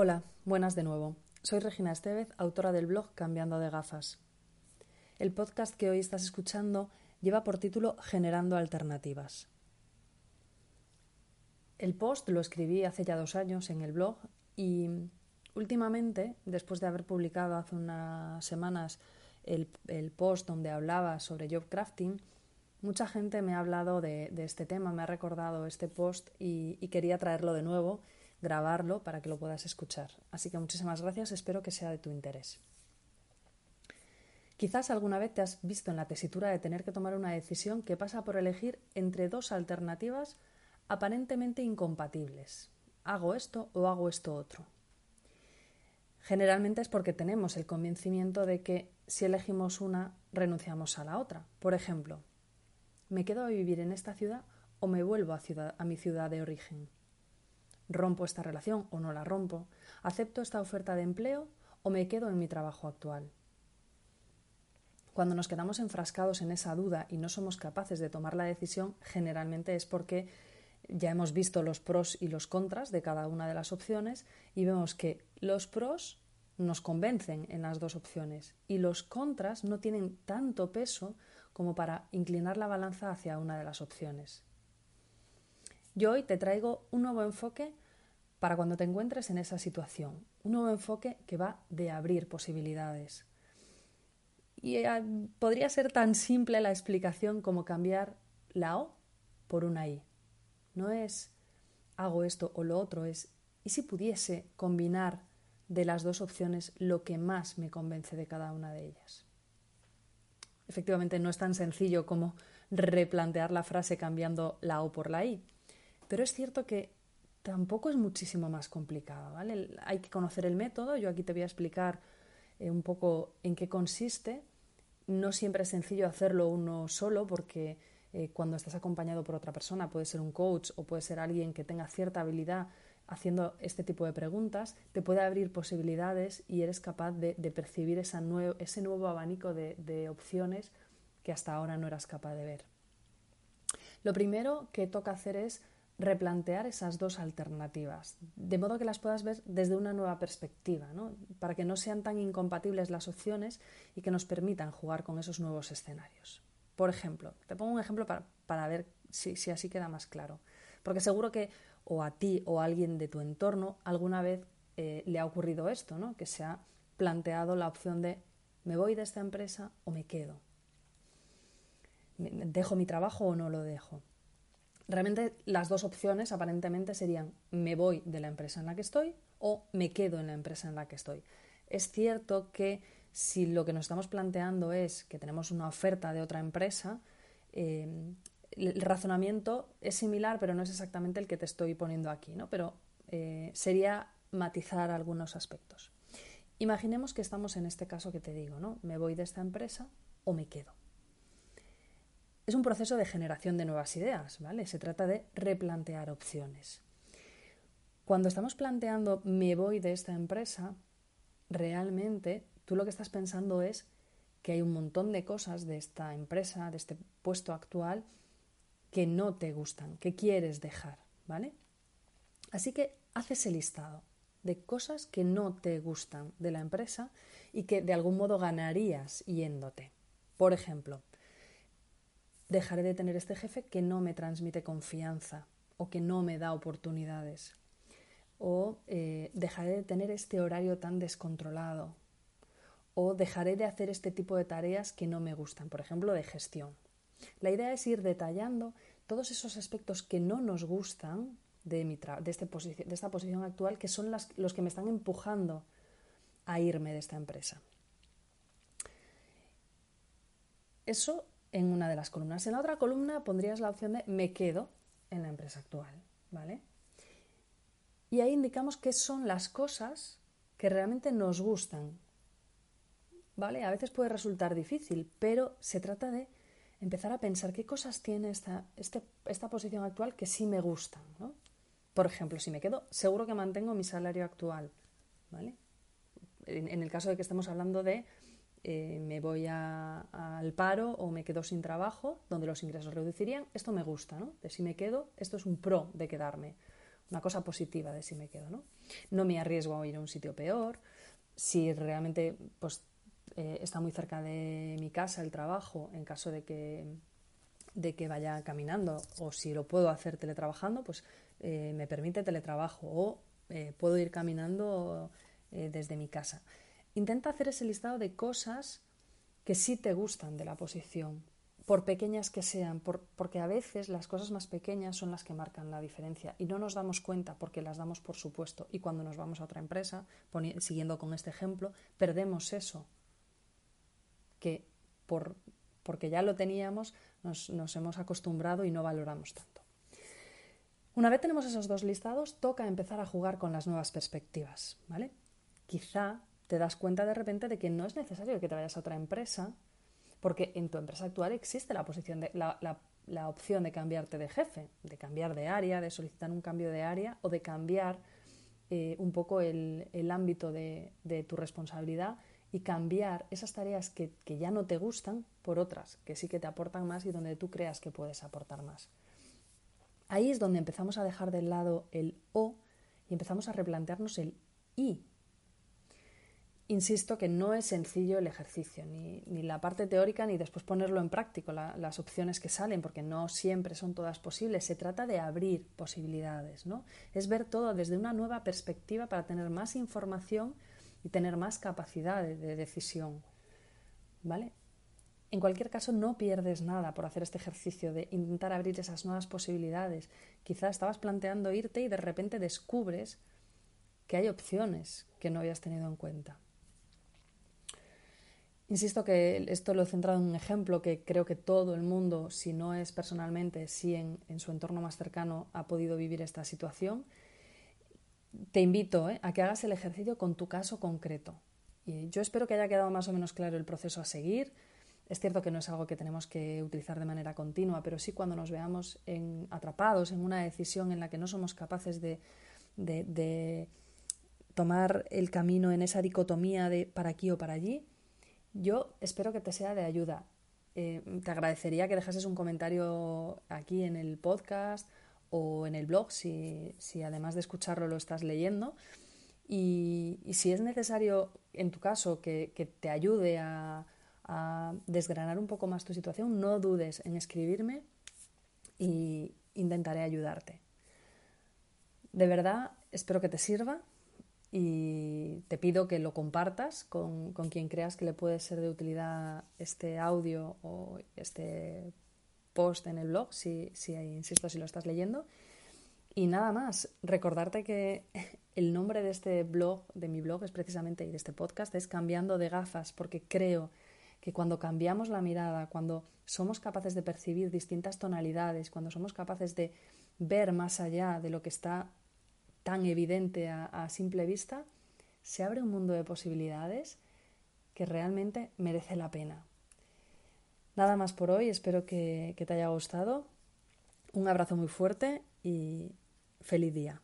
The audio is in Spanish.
Hola, buenas de nuevo. Soy Regina Estevez, autora del blog Cambiando de gafas. El podcast que hoy estás escuchando lleva por título Generando Alternativas. El post lo escribí hace ya dos años en el blog y últimamente, después de haber publicado hace unas semanas el, post donde hablaba sobre job crafting, mucha gente me ha hablado de, este tema, me ha recordado este post y quería traerlo de nuevo grabarlo para que lo puedas escuchar. Así que muchísimas gracias, espero que sea de tu interés. Quizás alguna vez te has visto en la tesitura de tener que tomar una decisión que pasa por elegir entre dos alternativas aparentemente incompatibles. ¿Hago esto o hago esto otro? Generalmente es porque tenemos el convencimiento de que si elegimos una, renunciamos a la otra. Por ejemplo, ¿me quedo a vivir en esta ciudad o me vuelvo a, mi ciudad de origen? ¿Rompo esta relación o no la rompo? ¿Acepto esta oferta de empleo o me quedo en mi trabajo actual? Cuando nos quedamos enfrascados en esa duda y no somos capaces de tomar la decisión, generalmente es porque ya hemos visto los pros y los contras de cada una de las opciones y vemos que los pros nos convencen en las dos opciones y los contras no tienen tanto peso como para inclinar la balanza hacia una de las opciones. Yo hoy te traigo un nuevo enfoque para cuando te encuentres en esa situación, un nuevo enfoque que va de abrir posibilidades. Y eh, podría ser tan simple la explicación como cambiar la O por una I. No es hago esto o lo otro, es ¿y si pudiese combinar de las dos opciones lo que más me convence de cada una de ellas? Efectivamente, no es tan sencillo como replantear la frase cambiando la O por la I pero es cierto que tampoco es muchísimo más complicado, ¿vale? Hay que conocer el método, yo aquí te voy a explicar eh, un poco en qué consiste. No siempre es sencillo hacerlo uno solo porque eh, cuando estás acompañado por otra persona, puede ser un coach o puede ser alguien que tenga cierta habilidad haciendo este tipo de preguntas, te puede abrir posibilidades y eres capaz de, percibir ese nuevo abanico de opciones que hasta ahora no eras capaz de ver. Lo primero que toca hacer es replantear esas dos alternativas, de modo que las puedas ver desde una nueva perspectiva, para que no sean tan incompatibles las opciones y que nos permitan jugar con esos nuevos escenarios. Por ejemplo, te pongo un ejemplo para, ver si, así queda más claro, porque seguro que o a ti o a alguien de tu entorno alguna vez eh, le ha ocurrido esto, ¿no? que se ha planteado la opción de me voy de esta empresa o me quedo, dejo mi trabajo o no lo dejo. Realmente las dos opciones aparentemente serían me voy de la empresa en la que estoy o me quedo en la empresa en la que estoy. Es cierto que si lo que nos estamos planteando es que tenemos una oferta de otra empresa, eh, el razonamiento es similar, pero no es exactamente el que te estoy poniendo aquí, ¿no? Pero eh, sería matizar algunos aspectos. Imaginemos que estamos en este caso que te digo, ¿no? Me voy de esta empresa o me quedo es un proceso de generación de nuevas ideas, ¿vale? Se trata de replantear opciones. Cuando estamos planteando me voy de esta empresa, realmente tú lo que estás pensando es que hay un montón de cosas de esta empresa, de este puesto actual, que no te gustan, que quieres dejar, ¿vale? Así que haces el listado de cosas que no te gustan de la empresa y que de algún modo ganarías yéndote. Por ejemplo, dejaré de tener este jefe que no me transmite confianza o que no me da oportunidades. O eh, dejaré de tener este horario tan descontrolado. O dejaré de hacer este tipo de tareas que no me gustan, por ejemplo, de gestión. La idea es ir detallando todos esos aspectos que no nos gustan de, mi de, este de esta posición actual, que son los que me están empujando a irme de esta empresa. Eso en una de las columnas. En la otra columna pondrías la opción de me quedo en la empresa actual, ¿vale? Y ahí indicamos qué son las cosas que realmente nos gustan, ¿vale? A veces puede resultar difícil, pero se trata de empezar a pensar qué cosas tiene esta, este, esta posición actual que sí me gustan, ¿no? Por ejemplo, si me quedo, seguro que mantengo mi salario actual, ¿vale? en el caso de que estemos hablando de eh, me voy al paro o me quedo sin trabajo, donde los ingresos reducirían, esto me gusta, ¿no? De si me quedo, esto es un pro de quedarme. una cosa positiva de si me quedo, ¿no? No me arriesgo a ir a un sitio peor, si realmente pues, eh, está muy cerca de mi casa el trabajo, en caso de que, de que vaya caminando, o si lo puedo hacer teletrabajando, pues eh, me permite teletrabajo, o puedo ir caminando desde mi casa. Intenta hacer ese listado de cosas que sí te gustan de la posición, por pequeñas que sean, porque a veces las cosas más pequeñas son las que marcan la diferencia y no nos damos cuenta porque las damos por supuesto y cuando nos vamos a otra empresa, siguiendo con este ejemplo, perdemos eso que por, porque ya lo teníamos nos, nos hemos acostumbrado y no valoramos tanto. Una vez tenemos esos dos listados, toca empezar a jugar con las nuevas perspectivas, ¿vale? Quizá te das cuenta de repente de que no es necesario que te vayas a otra empresa porque en tu empresa actual existe la, posición de, la, opción de cambiarte de jefe, de cambiar de área, de solicitar un cambio de área o de cambiar eh, un poco el, ámbito de, tu responsabilidad y cambiar esas tareas que, que, ya no te gustan por otras que sí que te aportan más y donde tú creas que puedes aportar más. Ahí es donde empezamos a dejar de lado el o y empezamos a replantearnos el y Insisto que no es sencillo el ejercicio, ni, la parte teórica, ni después ponerlo en práctico, las opciones que salen, porque no siempre son todas posibles. Se trata de abrir posibilidades, ¿no? Es ver todo desde una nueva perspectiva para tener más información y tener más capacidad de, de decisión. ¿Vale? En cualquier caso, no pierdes nada por hacer este ejercicio de intentar abrir esas nuevas posibilidades. Quizás estabas planteando irte y de repente descubres que hay opciones que no habías tenido en cuenta. Insisto que esto lo he centrado en un ejemplo que creo que todo el mundo, si no es personalmente, sí en, su entorno más cercano, ha podido vivir esta situación. Te invito ¿eh? a que hagas el ejercicio con tu caso concreto. Y yo espero que haya quedado más o menos claro el proceso a seguir. Es cierto que no es algo que tenemos que utilizar de manera continua, pero sí cuando nos veamos atrapados en una decisión en la que no somos capaces de, de tomar el camino en esa dicotomía de para aquí o para allí, yo espero que te sea de ayuda. Eh, te agradecería que dejases un comentario aquí en el podcast o en el blog si, además de escucharlo lo estás leyendo. Y, si es necesario, en tu caso, que, te ayude a, a, desgranar un poco más tu situación, no dudes en escribirme y intentaré ayudarte. De verdad, espero que te sirva y te pido que lo compartas con, quien creas que le puede ser de utilidad este audio o este post en el blog, si, si insisto, si lo estás leyendo. Y nada más, recordarte que el nombre de este blog, de mi blog es precisamente, y de este podcast, es Cambiando de gafas, porque creo que cuando cambiamos la mirada, cuando somos capaces de percibir distintas tonalidades, cuando somos capaces de ver más allá de lo que está tan evidente a, simple vista, se abre un mundo de posibilidades que realmente merece la pena. Nada más por hoy, espero que te haya gustado. Un abrazo muy fuerte y feliz día.